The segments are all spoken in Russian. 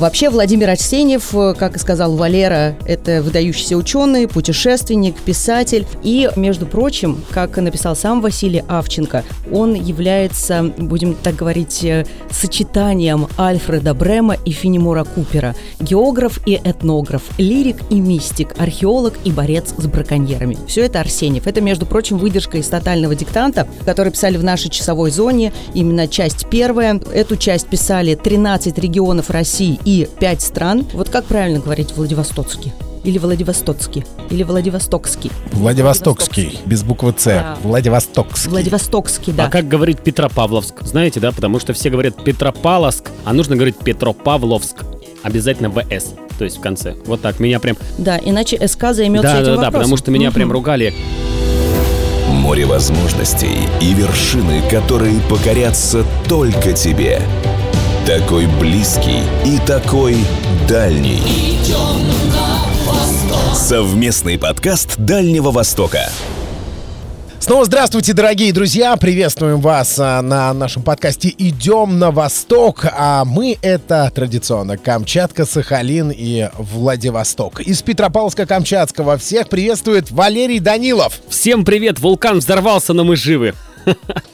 Вообще, Владимир Арсеньев, э, как и сказал Валера, это выдающийся ученый, путешественник, писатель. И, между прочим, как написал сам Василий Авченко, он является, будем так говорить, э, сочетанием Альфреда Брема и Финемора Купера. Географ и этнограф, лирик и мистик, археолог и борец с браконьерами. Все это Арсеньев. Это, между прочим, выдержка из «Тотального диктанта», который писали в нашей часовой зоне, именно часть первая. Эту часть писали 13 регионов России и 5 стран. Вот как правильно говорить Владивостокский? Или Владивостокский? Или Владивостокский? Владивостокский, без буквы С. Да. Владивостокский. Владивостокский, да. А как говорить Петропавловск? Знаете, да? Потому что все говорят Петропавловск, а нужно говорить Петропавловск. Обязательно ВС, то есть в конце. Вот так. Меня прям... Да, иначе СК займется Да, этим да, да, вопросом. потому что меня Мгм. прям ругали. Море возможностей и вершины, которые покорятся только тебе. Такой близкий и такой дальний. Совместный подкаст Дальнего Востока. Снова здравствуйте, дорогие друзья! Приветствуем вас а, на нашем подкасте «Идем на восток». А мы — это традиционно Камчатка, Сахалин и Владивосток. Из Петропавловска-Камчатского всех приветствует Валерий Данилов. Всем привет, вулкан взорвался, но мы живы.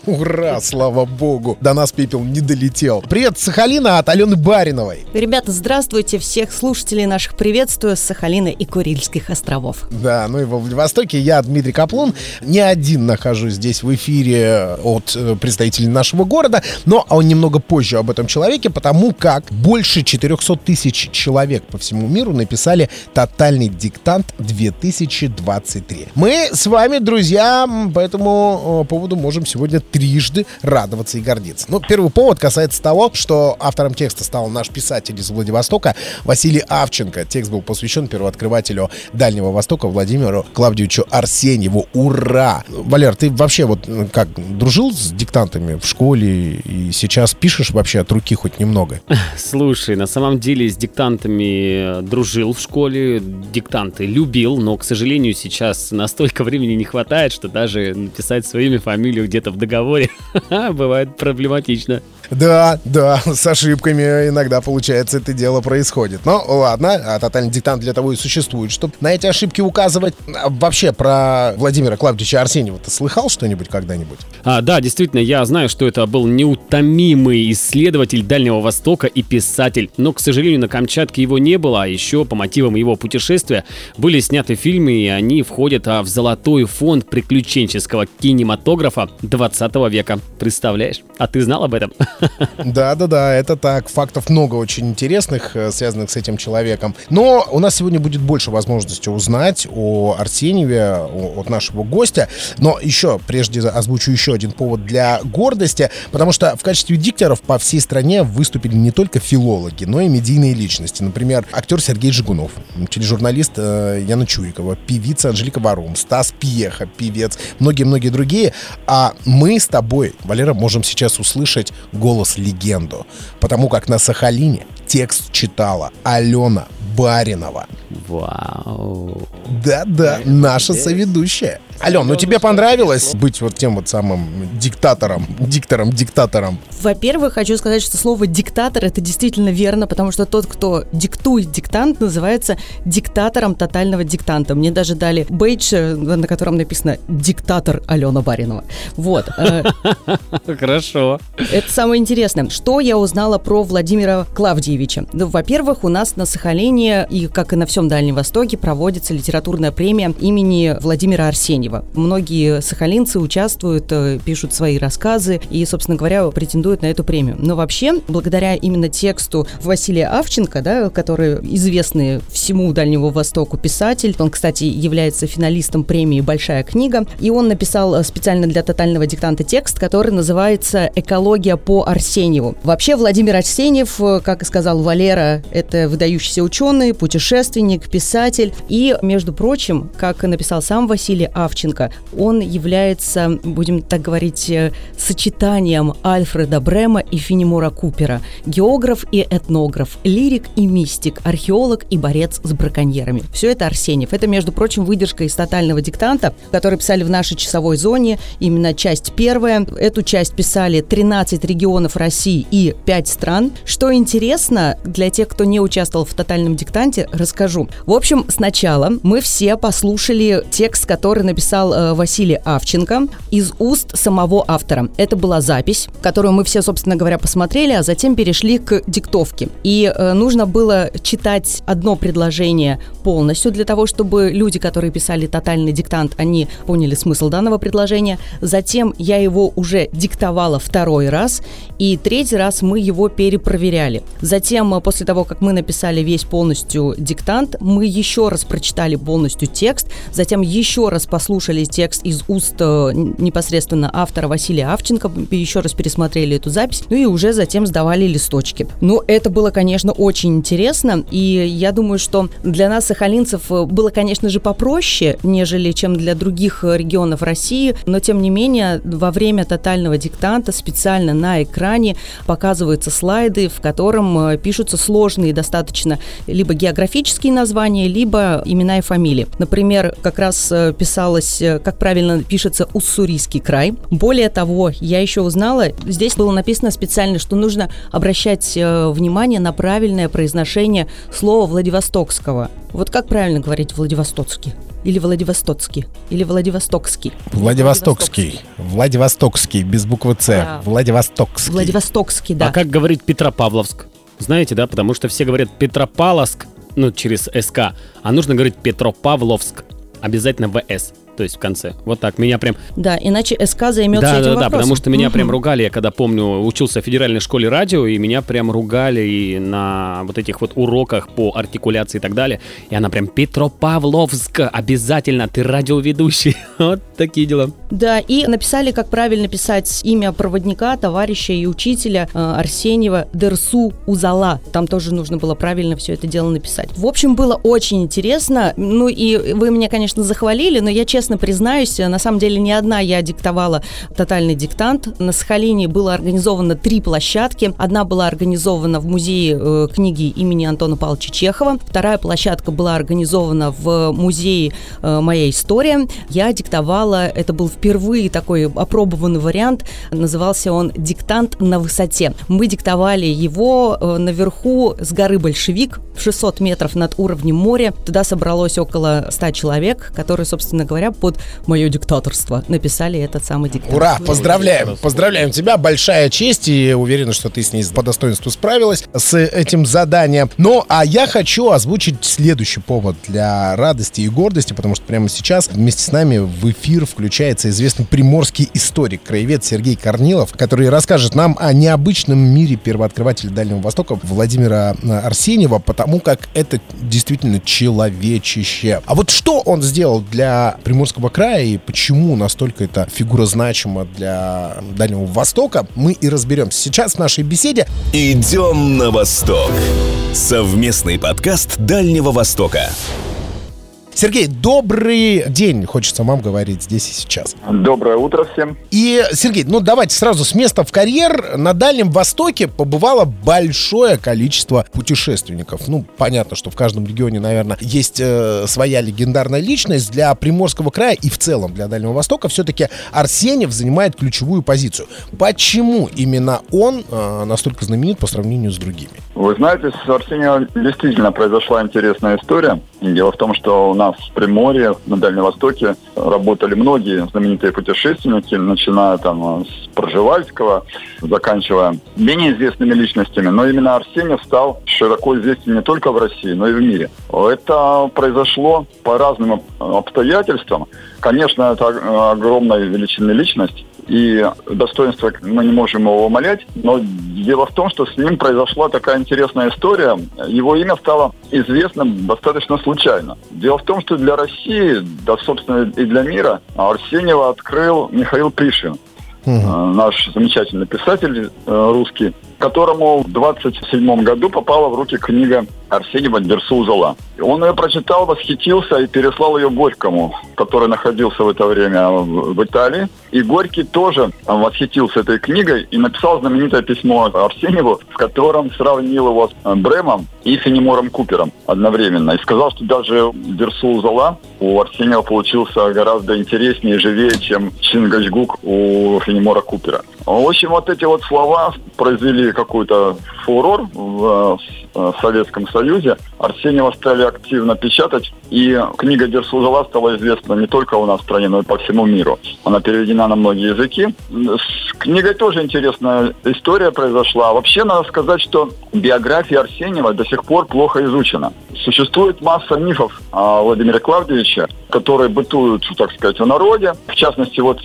Ура, слава богу! До нас пепел не долетел. Привет, Сахалина от Алены Бариновой. Ребята, здравствуйте! Всех слушателей наших приветствую с Сахалина и Курильских островов. Да, ну и во Владивостоке я, Дмитрий Каплун, не один нахожусь здесь в эфире от э, представителей нашего города, но он немного позже об этом человеке, потому как больше 400 тысяч человек по всему миру написали «Тотальный диктант 2023». Мы с вами, друзья, по этому э, поводу можем сегодня трижды радоваться и гордиться. Ну, первый повод касается того, что автором текста стал наш писатель из Владивостока Василий Авченко. Текст был посвящен первооткрывателю Дальнего Востока Владимиру Клавдиевичу Арсеньеву. Ура! Валер, ты вообще вот как, дружил с диктантами в школе и сейчас пишешь вообще от руки хоть немного? Слушай, на самом деле с диктантами э, дружил в школе, диктанты любил, но, к сожалению, сейчас настолько времени не хватает, что даже написать свое имя, фамилию где-то в договоре бывает проблематично. Да, да, с ошибками иногда, получается, это дело происходит. Но ладно, а тотальный диктант для того и существует, чтобы на эти ошибки указывать. А Вообще про Владимира Клавдича Арсеньева ты слыхал что-нибудь когда-нибудь? А, да, действительно, я знаю, что это был неутомимый исследователь Дальнего Востока и писатель, но, к сожалению, на Камчатке его не было, а еще по мотивам его путешествия были сняты фильмы, и они входят а, в золотой фонд приключенческого кинематографа 20 века. Представляешь? А ты знал об этом? Да-да-да, это так. Фактов много очень интересных, э, связанных с этим человеком. Но у нас сегодня будет больше возможности узнать о Арсеньеве от нашего гостя. Но еще, прежде озвучу еще один повод для гордости, потому что в качестве дикторов по всей стране выступили не только филологи, но и медийные личности. Например, актер Сергей Жигунов, тележурналист э, Яна Чуйкова, певица Анжелика Варум, Стас Пьеха, певец, многие-многие другие. А мы с тобой, Валера, можем сейчас услышать голос легенду, потому как на Сахалине текст читала Алена Баринова. Вау. Да-да, наша соведущая. Ален, ну тебе понравилось быть вот тем вот самым диктатором, диктором, диктатором? Во-первых, хочу сказать, что слово «диктатор» — это действительно верно, потому что тот, кто диктует диктант, называется диктатором тотального диктанта. Мне даже дали бейдж, на котором написано «диктатор Алена Баринова». Вот. э, Хорошо. Это самое интересное. Что я узнала про Владимира Клавдиевича? Ну, во-первых, у нас на Сахалине и, как и на всем Дальнем Востоке, проводится литературная премия имени Владимира Арсеньева. Многие сахалинцы участвуют, э, пишут свои рассказы и, собственно говоря, претендуют на эту премию. Но вообще, благодаря именно тексту Василия Авченко, да, который известный всему Дальнему Востоку писатель, он, кстати, является финалистом премии «Большая книга», и он написал э, специально для тотального диктанта текст, который называется «Экология по Арсеньеву». Вообще, Владимир Арсеньев, э, как и сказал Валера, это выдающийся ученый, путешественник, писатель. И, между прочим, как написал сам Василий Авченко, Авченко. Он является, будем так говорить, э, сочетанием Альфреда Брема и Финемора Купера. Географ и этнограф, лирик и мистик, археолог и борец с браконьерами. Все это Арсеньев. Это, между прочим, выдержка из тотального диктанта, который писали в нашей часовой зоне, именно часть первая. Эту часть писали 13 регионов России и 5 стран. Что интересно, для тех, кто не участвовал в тотальном диктанте, расскажу. В общем, сначала мы все послушали текст, который написал э, Василий Авченко из уст самого автора. Это была запись, которую мы все, собственно говоря, посмотрели, а затем перешли к диктовке. И э, нужно было читать одно предложение полностью для того, чтобы люди, которые писали тотальный диктант, они поняли смысл данного предложения. Затем я его уже диктовала второй раз, и третий раз мы его перепроверяли. Затем, э, после того, как мы написали весь полностью диктант, мы еще раз прочитали полностью текст, затем еще раз послушали текст из уст э, непосредственно автора Василия Авченко, еще раз пересмотрели эту запись, ну и уже затем сдавали листочки. Ну, это было, конечно, очень интересно, и я думаю, что для нас, сахалинцев, э, было, конечно же, попроще, нежели чем для других регионов России, но, тем не менее, во время тотального диктанта специально на экране показываются слайды, в котором э, пишутся сложные достаточно либо географические названия, либо имена и фамилии. Например, как раз э, писалось, э, как правильно пишется Уссурийский край. Более того, я еще узнала, здесь было написано специально, что нужно обращать внимание на правильное произношение слова Владивостокского. Вот как правильно говорить Владивостокский? Или Владивостокский? Или Владивостокский? Владивостокский. Владивостокский, без буквы С. Да. Владивостокский. Владивостокский, да. А как говорить Петропавловск? Знаете, да? Потому что все говорят Петропавловск, ну, через СК, а нужно говорить Петропавловск. Обязательно ВС то есть в конце. Вот так, меня прям... Да, иначе СК займется да, этим да, вопросом. Да, потому что меня угу. прям ругали, я когда помню, учился в федеральной школе радио, и меня прям ругали и на вот этих вот уроках по артикуляции и так далее. И она прям Петропавловск, обязательно, ты радиоведущий. вот такие дела. Да, и написали, как правильно писать имя проводника, товарища и учителя э, Арсеньева Дерсу Узала. Там тоже нужно было правильно все это дело написать. В общем, было очень интересно. Ну и вы меня, конечно, захвалили, но я честно честно признаюсь, на самом деле не одна я диктовала тотальный диктант. На Сахалине было организовано три площадки. Одна была организована в музее э, книги имени Антона Павловича Чехова. Вторая площадка была организована в музее э, «Моя история». Я диктовала, это был впервые такой опробованный вариант, назывался он «Диктант на высоте». Мы диктовали его э, наверху с горы Большевик, в 600 метров над уровнем моря. Туда собралось около 100 человек, которые, собственно говоря, под мое диктаторство написали этот самый диктант. Ура! Поздравляем! Поздравляем тебя! Большая честь и уверена, что ты с ней по достоинству справилась с этим заданием. Ну, а я хочу озвучить следующий повод для радости и гордости, потому что прямо сейчас вместе с нами в эфир включается известный приморский историк, краевед Сергей Корнилов, который расскажет нам о необычном мире первооткрывателя Дальнего Востока Владимира Арсеньева, потому как это действительно человечище. А вот что он сделал для приморского Приморского края и почему настолько эта фигура значима для Дальнего Востока, мы и разберемся сейчас в нашей беседе. Идем на восток. Совместный подкаст Дальнего Востока. Сергей, добрый день, хочется вам говорить здесь и сейчас. Доброе утро всем. И, Сергей, ну давайте сразу с места в карьер. На Дальнем Востоке побывало большое количество путешественников. Ну, понятно, что в каждом регионе, наверное, есть э, своя легендарная личность. Для Приморского края и в целом для Дальнего Востока все-таки Арсеньев занимает ключевую позицию. Почему именно он э, настолько знаменит по сравнению с другими? Вы знаете, с Арсением действительно произошла интересная история. Дело в том, что у нас в Приморье, на Дальнем Востоке работали многие знаменитые путешественники, начиная там с Проживальского, заканчивая менее известными личностями. Но именно Арсеньев стал широко известен не только в России, но и в мире. Это произошло по разным обстоятельствам. Конечно, это огромная величинная личность, и достоинство мы не можем его умолять, но дело в том, что с ним произошла такая интересная история. Его имя стало известным достаточно случайно. Дело в том, что для России, да, собственно, и для мира Арсеньева открыл Михаил Пришвин. Угу. Наш замечательный писатель э, русский. Которому в 27 году попала в руки книга Арсеньева «Дерсу Зола». Он ее прочитал, восхитился и переслал ее Горькому, который находился в это время в Италии. И Горький тоже восхитился этой книгой и написал знаменитое письмо Арсеньеву, в котором сравнил его с Бремом и Фенемором Купером одновременно. И сказал, что даже Дерсу Зола у Арсеньева получился гораздо интереснее и живее, чем Чингачгук у Фенемора Купера. В общем, вот эти вот слова произвели какой-то фурор в э, Советском Союзе. Арсеньева стали активно печатать, и книга Дерсузова стала известна не только у нас в стране, но и по всему миру. Она переведена на многие языки. С книгой тоже интересная история произошла. Вообще, надо сказать, что биография Арсеньева до сих пор плохо изучена. Существует масса мифов о Владимире Клавдевиче, которые бытуют, так сказать, в народе. В частности, вот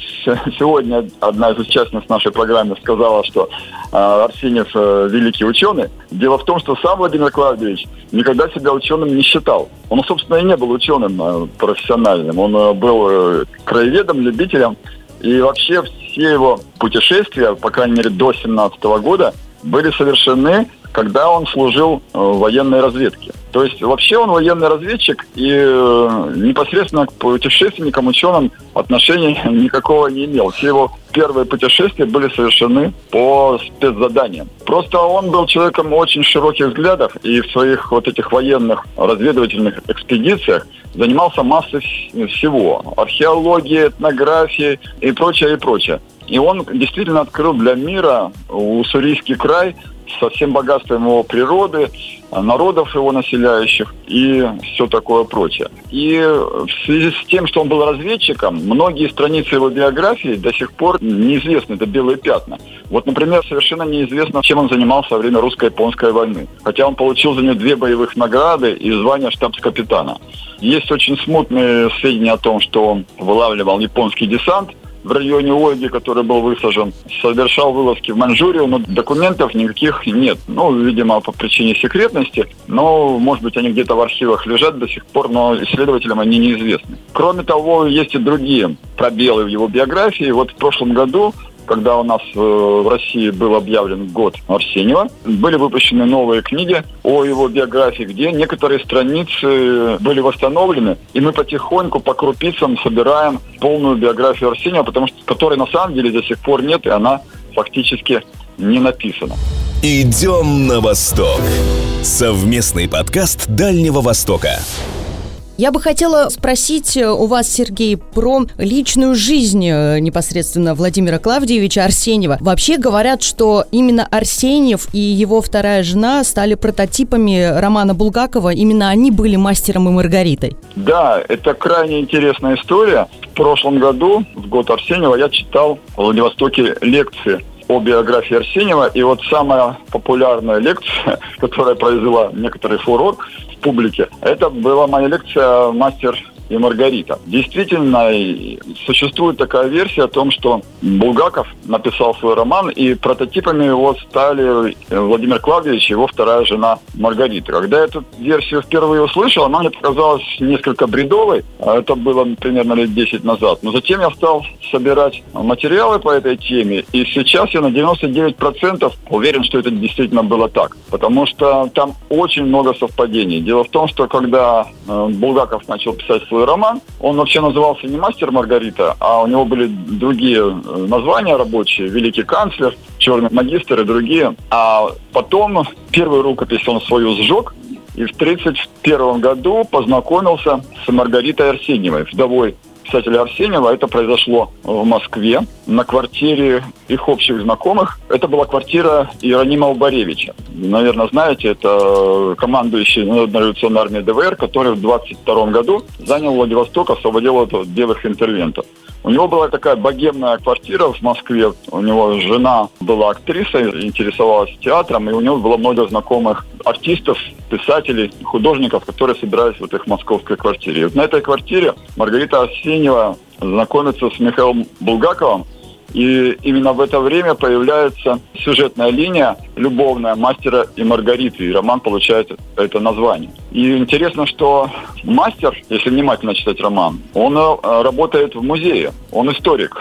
сегодня одна из участниц нашей программы сказала, что э, Арсеньев э, великий ученый. Дело в том, что сам Владимир Клавдевич никогда себя ученым не считал. Он, собственно, и не был ученым э, профессиональным. Он был краеведом, любителем. И вообще все его путешествия, по крайней мере, до 17 года, были совершены когда он служил э, в военной разведке. То есть вообще он военный разведчик и э, непосредственно к путешественникам, ученым отношения никакого не имел. Все его первые путешествия были совершены по спецзаданиям. Просто он был человеком очень широких взглядов и в своих вот этих военных разведывательных экспедициях занимался массой всего. Археологией, этнографией и прочее, и прочее. И он действительно открыл для мира Уссурийский край со всем богатством его природы, народов его населяющих и все такое прочее. И в связи с тем, что он был разведчиком, многие страницы его биографии до сих пор неизвестны, это белые пятна. Вот, например, совершенно неизвестно, чем он занимался во время русско-японской войны. Хотя он получил за нее две боевых награды и звание штабс-капитана. Есть очень смутные сведения о том, что он вылавливал японский десант, в районе Ольги, который был высажен, совершал вылазки в Маньчжурию, но документов никаких нет. Ну, видимо, по причине секретности, но, может быть, они где-то в архивах лежат до сих пор, но исследователям они неизвестны. Кроме того, есть и другие пробелы в его биографии. Вот в прошлом году когда у нас э, в России был объявлен год Арсеньева, были выпущены новые книги о его биографии, где некоторые страницы были восстановлены, и мы потихоньку по крупицам собираем полную биографию Арсеньева, потому что которой на самом деле до сих пор нет, и она фактически не написана. Идем на восток. Совместный подкаст Дальнего Востока. Я бы хотела спросить э, у вас, Сергей, про личную жизнь э, непосредственно Владимира Клавдиевича Арсеньева. Вообще говорят, что именно Арсеньев и его вторая жена стали прототипами романа Булгакова. Именно они были мастером и Маргаритой. Да, это крайне интересная история. В прошлом году, в год Арсеньева, я читал в Владивостоке лекции о биографии Арсеньева. И вот самая популярная лекция, которая произвела некоторый фурор, публике. Это была моя лекция «Мастер и Маргарита». Действительно, существует такая версия о том, что Булгаков написал свой роман, и прототипами его стали Владимир Клавдевич и его вторая жена Маргарита. Когда я эту версию впервые услышал, она мне показалась несколько бредовой. Это было примерно лет 10 назад. Но затем я стал собирать материалы по этой теме, и сейчас я на 99% уверен, что это действительно было так. Потому что там очень много совпадений. Дело в том, что когда э, Булгаков начал писать свой роман. Он вообще назывался не «Мастер Маргарита», а у него были другие э, названия рабочие. «Великий канцлер», «Черный магистр» и другие. А потом первую рукопись он свою сжег, и в 1931 году познакомился с Маргаритой Арсеньевой, вдовой писателя Арсеньева. Это произошло в Москве на квартире их общих знакомых. Это была квартира Иеронима Убаревича. Наверное, знаете, это командующий Народной революционной армией ДВР, который в 22 году занял Владивосток, освободил от белых интервентов. У него была такая богемная квартира в Москве. У него жена была актрисой, интересовалась театром, и у него было много знакомых артистов, писателей, художников, которые собирались в этой московской квартире. И вот на этой квартире Маргарита Арсеньева знакомится с Михаилом Булгаковым, и именно в это время появляется сюжетная линия любовная мастера и Маргариты. И роман получает это название. И интересно, что мастер, если внимательно читать роман, он э, работает в музее, он историк.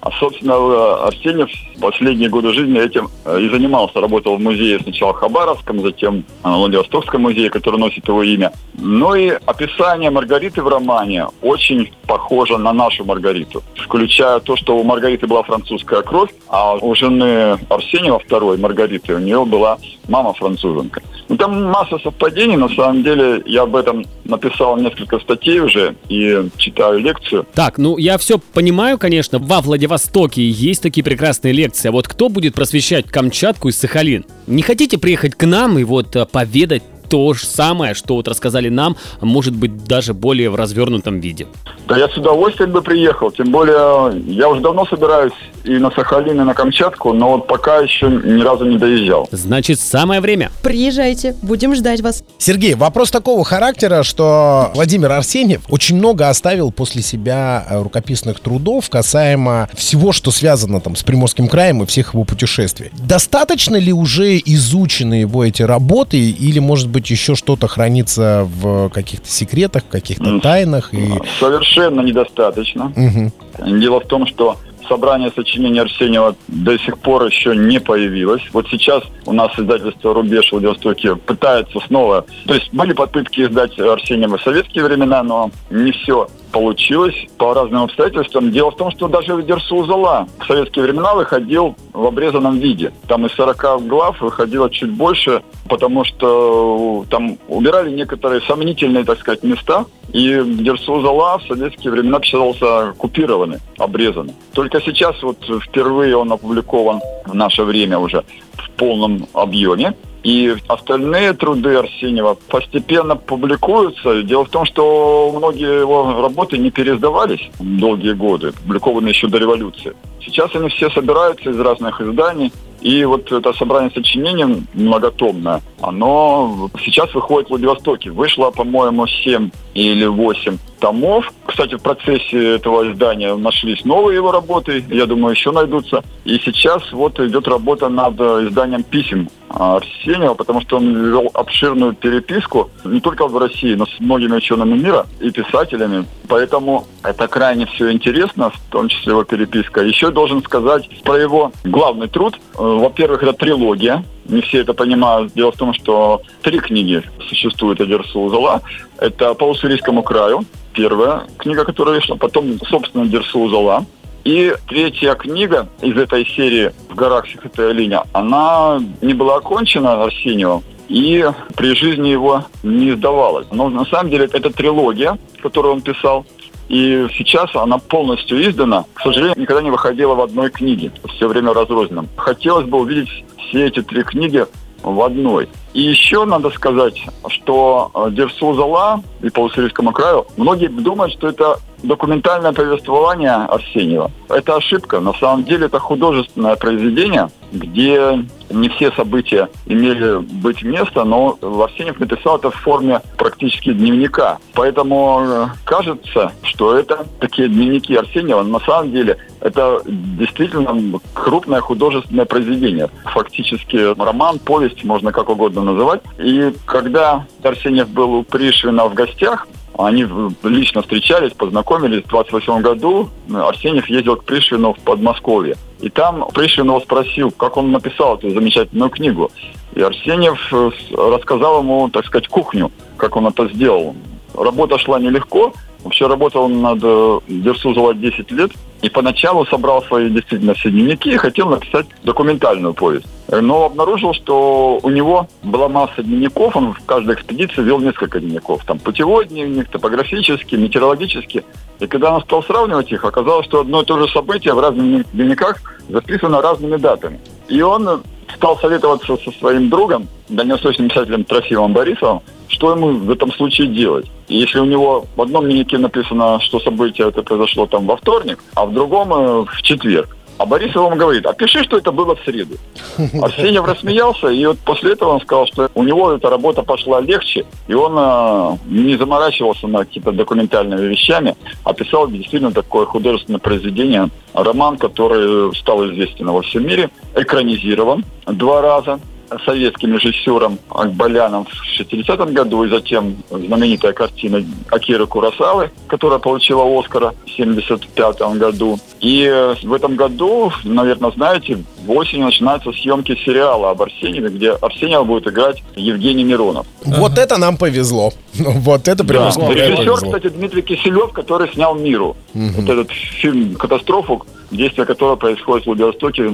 А, собственно, э, Арсеньев последние годы жизни этим э, и занимался. Работал в музее сначала Хабаровском, затем Владивостокском музее, который носит его имя. Ну и описание Маргариты в романе очень похоже на нашу Маргариту. Включая то, что у Маргариты была французская кровь, а у жены Арсеньева второй, Маргариты, у нее была мама француженка. Ну, там масса совпадений, на самом деле я об этом написал несколько статей уже и читаю лекцию. Так, ну я все понимаю, конечно, во Владивостоке есть такие прекрасные лекции, а вот кто будет просвещать Камчатку и Сахалин? Не хотите приехать к нам и вот э, поведать то же самое, что вот рассказали нам, может быть, даже более в развернутом виде. Да я с удовольствием бы приехал, тем более я уже давно собираюсь и на Сахалин, и на Камчатку, но вот пока еще ни разу не доезжал. Значит, самое время. Приезжайте, будем ждать вас. Сергей, вопрос такого характера, что Владимир Арсеньев очень много оставил после себя э, рукописных трудов касаемо всего, что связано там с Приморским краем и всех его путешествий. Достаточно ли уже изучены его эти работы или, может быть, еще что-то хранится в каких-то секретах, в каких-то тайнах? И... Совершенно недостаточно. Угу. Дело в том, что собрание сочинений Арсеньева до сих пор еще не появилось. Вот сейчас у нас издательство «Рубеж» в Владивостоке пытается снова... То есть были попытки издать Арсеньева в советские времена, но не все получилось по разным обстоятельствам. Дело в том, что даже Дерсу Зала в советские времена выходил в обрезанном виде. Там из 40 глав выходило чуть больше, потому что там убирали некоторые сомнительные, так сказать, места. И Дерсу Зала в советские времена писался купированный, обрезанный. Только сейчас вот впервые он опубликован в наше время уже в полном объеме. И остальные труды Арсеньева постепенно публикуются. Дело в том, что многие его работы не переиздавались долгие годы, публикованы еще до революции. Сейчас они все собираются из разных изданий. И вот это собрание сочинений многотомное, оно сейчас выходит в Владивостоке. Вышло, по-моему, 7 или 8 томов. Кстати, в процессе этого издания нашлись новые его работы, я думаю, еще найдутся. И сейчас вот идет работа над изданием писем Арсеньева, потому что он вел обширную переписку не только в России, но с многими учеными мира и писателями. Поэтому это крайне все интересно, в том числе его переписка. Еще должен сказать про его главный труд. Э, во-первых, это трилогия. Не все это понимают. Дело в том, что три книги существуют о Дерсу Зала. Это «По уссурийскому краю», первая книга, которая вышла, потом, собственно, Дерсу Зала. И третья книга из этой серии «В горах Сихотая линия», она не была окончена Арсеньевым, и при жизни его не издавалась. Но на самом деле это трилогия, которую он писал. И сейчас она полностью издана. К сожалению, никогда не выходила в одной книге. Все время разрозненном. Хотелось бы увидеть все эти три книги в одной. И еще надо сказать, что э, Дерсу Зала и по Уссурийскому краю, многие думают, что это документальное повествование Арсеньева. Это ошибка. На самом деле это художественное произведение, где не все события имели быть место, но Арсеньев написал это в форме практически дневника. Поэтому э, кажется, что это такие дневники Арсеньева. На самом деле это действительно крупное художественное произведение. Фактически роман, повесть, можно как угодно называть. И когда Арсеньев был у Пришвина в гостях, они лично встречались, познакомились. В 28 году Арсеньев ездил к Пришвину в Подмосковье. И там Пришвин его спросил, как он написал эту замечательную книгу. И Арсеньев э, рассказал ему, так сказать, кухню, как он это сделал. Работа шла нелегко, Вообще работал над э, Дерсузова 10 лет. И поначалу собрал свои действительно все дневники и хотел написать документальную повесть. Но обнаружил, что у него была масса дневников, он в каждой экспедиции вел несколько дневников. Там путевой дневник, топографический, метеорологический. И когда он стал сравнивать их, оказалось, что одно и то же событие в разных дневниках записано разными датами. И он стал советоваться со своим другом, дальневосточным писателем Трофимом Борисовым, что ему в этом случае делать. Если у него в одном дневнике написано, что событие это произошло там во вторник, а в другом э, в четверг, а Борисов ему говорит, опиши, что это было в среду. Арсеньев рассмеялся, и вот после этого он сказал, что у него эта работа пошла легче, и он э, не заморачивался над какими-то документальными вещами, а писал действительно такое художественное произведение, роман, который стал известен во всем мире, экранизирован два раза, советским режиссером Акбаляном в 60-м году, и затем знаменитая картина Акиры Курасавы, которая получила Оскара в 75 году. И в этом году, наверное, знаете, в осенью начинаются съемки сериала об Арсеньеве, где Арсеньева будет играть Евгений Миронов. Вот это нам повезло. Вот это прямо Да. Режиссер, кстати, Дмитрий Киселев, который снял «Миру». Вот этот фильм «Катастрофу», действие которого происходит в Владивостоке,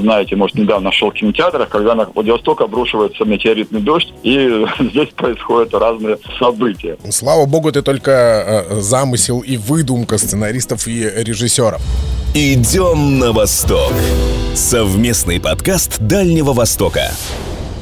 знаете, может, недавно шел в кинотеатрах, когда на Владивосток обрушивается метеоритный дождь, и здесь происходят разные события. Слава богу, это только э, замысел и выдумка сценаристов и режиссеров. Идем на восток. Совместный подкаст Дальнего Востока.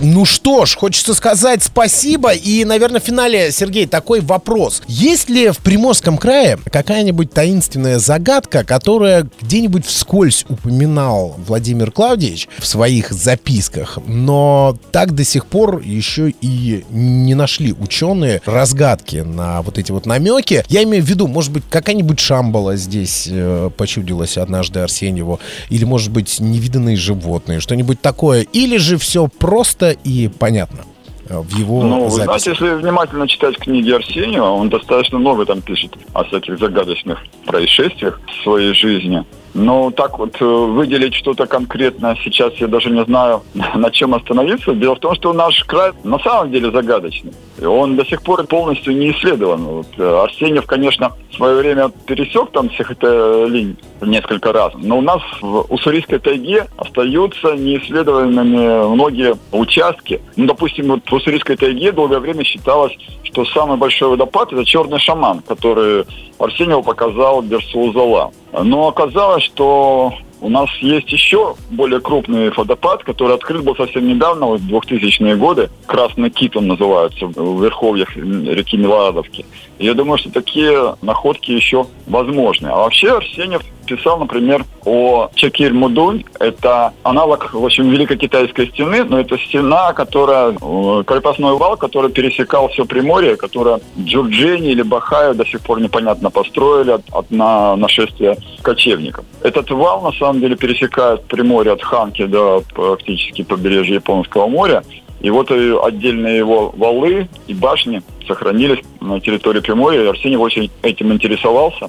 Ну что ж, хочется сказать спасибо. И, наверное, в финале, Сергей, такой вопрос. Есть ли в Приморском крае какая-нибудь таинственная загадка, которая где-нибудь вскользь упоминал Владимир Клавдевич в своих записках, но так до сих пор еще и не нашли ученые разгадки на вот эти вот намеки? Я имею в виду, может быть, какая-нибудь шамбала здесь э, почудилась однажды Арсеньеву, или, может быть, невиданные животные, что-нибудь такое, или же все просто и понятно э, в его Ну, вы знаете, если внимательно читать книги Арсеньева, он достаточно много там пишет о всяких загадочных происшествиях в своей жизни. Но так вот э, выделить что-то конкретное сейчас я даже не знаю, на чем остановиться. Дело в том, что наш край на самом деле загадочный. Он до сих пор полностью не исследован. Вот, э, Арсеньев, конечно, в свое время пересек там всех это линь несколько раз. Но у нас в Уссурийской тайге остаются неисследованными многие участки. Ну, допустим, вот в Уссурийской тайге долгое время считалось, что самый большой водопад – это черный шаман, который Арсеньев показал Дерсу Зала. Но оказалось, что у нас есть еще более крупный водопад, который открыт был совсем недавно, в 2000-е годы. Красный кит он называется, в верховьях реки Милорадовки. Я думаю, что такие находки еще возможны. А вообще Арсеньев писал, например, о Чакир-Мудунь. Это аналог, в общем, Великой Китайской стены, но это стена, которая, э, крепостной вал, который пересекал все Приморье, которое Джурджини или Бахаю до сих пор непонятно построили от, от на, нашествия кочевников. Этот вал, на самом деле, пересекает Приморье от Ханки до практически побережья Японского моря. И вот отдельные его валы и башни сохранились на территории Приморья. И Арсений очень этим интересовался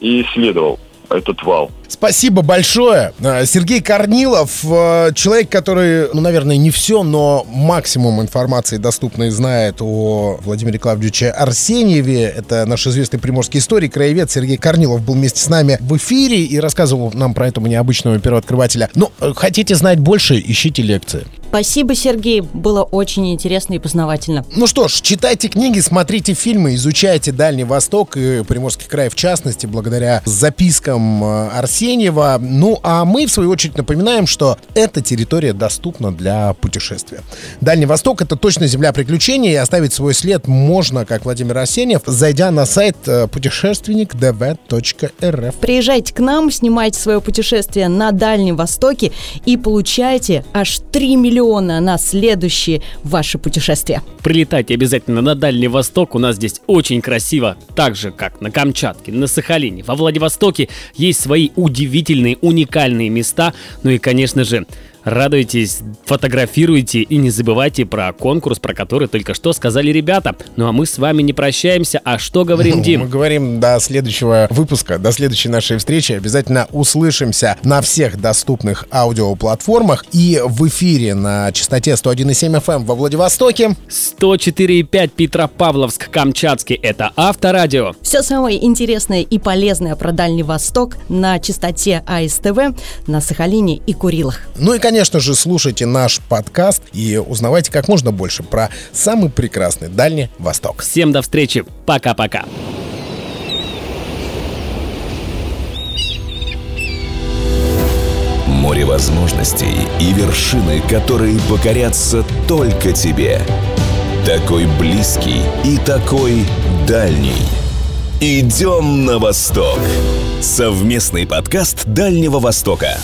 и исследовал этот вал. Спасибо большое. Э, Сергей Корнилов, э, человек, который, ну, наверное, не все, но максимум информации доступной знает о Владимире Клавдевиче Арсеньеве. Это наш известный приморский историк, краевед Сергей Корнилов был вместе с нами в эфире и рассказывал нам про этого необычного первооткрывателя. Ну, э, хотите знать больше, ищите лекции. Спасибо, Сергей. Было очень интересно и познавательно. Ну что ж, читайте книги, смотрите фильмы, изучайте Дальний Восток и Приморский край в частности, благодаря запискам э, Арсеньева. Ну, а мы, в свою очередь, напоминаем, что эта территория доступна для путешествия. Дальний Восток — это точно земля приключений, и оставить свой след можно, как Владимир Арсеньев, зайдя на сайт э, путешественникдв.рф. Приезжайте к нам, снимайте свое путешествие на Дальнем Востоке и получайте аж 3 миллиона на следующее ваше путешествие. Прилетайте обязательно на Дальний Восток, у нас здесь очень красиво. Так же, как на Камчатке, на Сахалине, во Владивостоке есть свои удивительные, уникальные места. Ну и, конечно же, радуйтесь, фотографируйте и не забывайте про конкурс, про который только что сказали ребята. Ну а мы с вами не прощаемся, а что говорим, Мы Дим? говорим до следующего выпуска, до следующей нашей встречи. Обязательно услышимся на всех доступных аудиоплатформах и в эфире на частоте 101,7 FM во Владивостоке. 104,5 Петропавловск, Камчатский, это Авторадио. Все самое интересное и полезное про Дальний Восток на частоте АСТВ на Сахалине и Курилах. Ну и, конечно же, слушайте наш подкаст и узнавайте как можно больше про самый прекрасный Дальний Восток. Всем до встречи, пока-пока. Море возможностей и вершины, которые покорятся только тебе. Такой близкий и такой дальний. Идем на восток. Совместный подкаст Дальнего Востока.